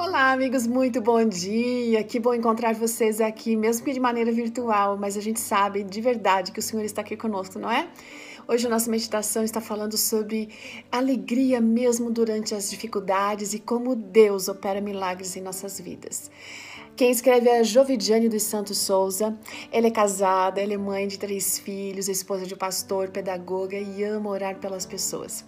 Olá, amigos, muito bom dia. Que bom encontrar vocês aqui, mesmo que de maneira virtual, mas a gente sabe de verdade que o Senhor está aqui conosco, não é? Hoje a nossa meditação está falando sobre alegria mesmo durante as dificuldades e como Deus opera milagres em nossas vidas. Quem escreve é a Jovidiane dos Santos Souza. Ela é casada, ela é mãe de três filhos, esposa de pastor, pedagoga e ama orar pelas pessoas.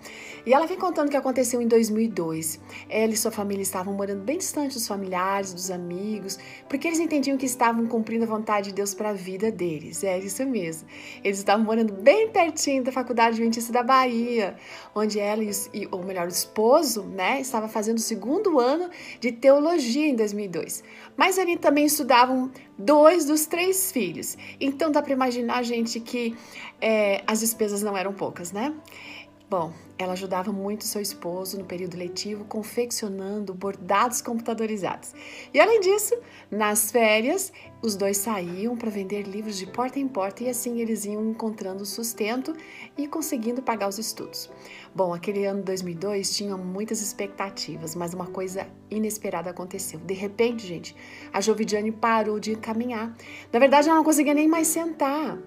E ela vem contando o que aconteceu em 2002. Ela e sua família estavam morando bem distante dos familiares, dos amigos, porque eles entendiam que estavam cumprindo a vontade de Deus para a vida deles. É isso mesmo. Eles estavam morando bem pertinho da Faculdade Adventista da Bahia, onde ela e, ou melhor, o esposo, né, estava fazendo o segundo ano de teologia em 2002. Mas ali também estudavam dois dos três filhos. Então dá para imaginar, gente, que é, as despesas não eram poucas, né? Bom, ela ajudava muito seu esposo no período letivo, confeccionando bordados computadorizados. E além disso, nas férias, os dois saíam para vender livros de porta em porta e assim eles iam encontrando sustento e conseguindo pagar os estudos. Bom, aquele ano 2002 tinha muitas expectativas, mas uma coisa inesperada aconteceu. De repente, gente, a Jovidiane parou de caminhar. Na verdade, ela não conseguia nem mais sentar.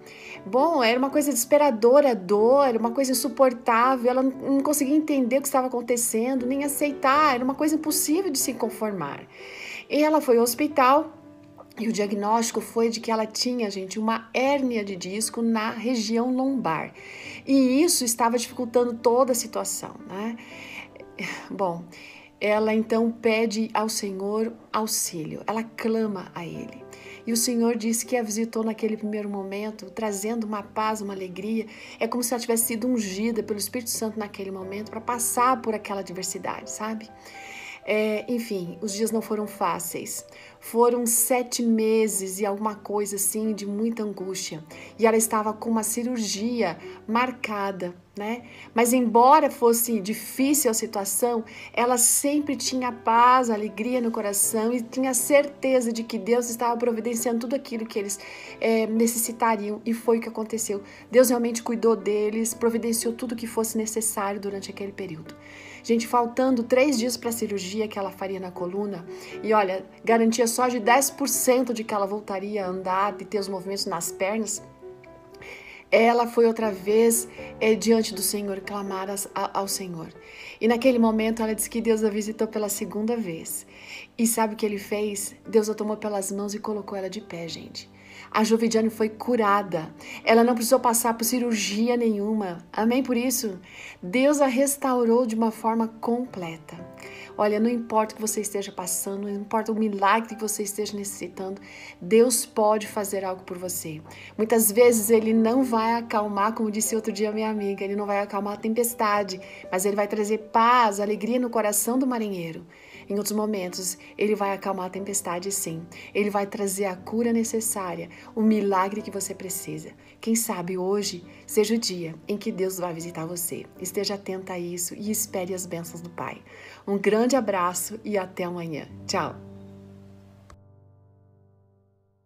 Bom, era uma coisa desesperadora, dor, uma coisa insuportável. Ela não conseguia entender o que estava acontecendo, nem aceitar. Era uma coisa impossível de se conformar. E ela foi ao hospital e o diagnóstico foi de que ela tinha, gente, uma hérnia de disco na região lombar. E isso estava dificultando toda a situação, né? Bom, ela então pede ao Senhor auxílio, ela clama a Ele. E o Senhor disse que a visitou naquele primeiro momento, trazendo uma paz, uma alegria. É como se ela tivesse sido ungida pelo Espírito Santo naquele momento para passar por aquela adversidade, sabe? É, enfim, os dias não foram fáceis. Foram sete meses e alguma coisa assim de muita angústia. E ela estava com uma cirurgia marcada, né? Mas embora fosse difícil a situação, ela sempre tinha paz, alegria no coração e tinha certeza de que Deus estava providenciando tudo aquilo que eles é, necessitariam. E foi o que aconteceu. Deus realmente cuidou deles, providenciou tudo o que fosse necessário durante aquele período. Gente, faltando três dias para a cirurgia que ela faria na coluna, e olha, garantia só de 10% de que ela voltaria a andar e ter os movimentos nas pernas, ela foi outra vez é, diante do Senhor clamar ao Senhor. E naquele momento ela disse que Deus a visitou pela segunda vez. E sabe o que ele fez? Deus a tomou pelas mãos e colocou ela de pé, gente. A Jovidiane foi curada. Ela não precisou passar por cirurgia nenhuma. Amém por isso? Deus a restaurou de uma forma completa. Olha, não importa o que você esteja passando, não importa o milagre que você esteja necessitando, Deus pode fazer algo por você. Muitas vezes Ele não vai acalmar, como disse outro dia minha amiga, Ele não vai acalmar a tempestade, mas Ele vai trazer paz, alegria no coração do marinheiro. Em outros momentos, Ele vai acalmar a tempestade, sim. Ele vai trazer a cura necessária, o milagre que você precisa. Quem sabe hoje seja o dia em que Deus vai visitar você. Esteja atenta a isso e espere as bênçãos do Pai. Um grande abraço e até amanhã. Tchau!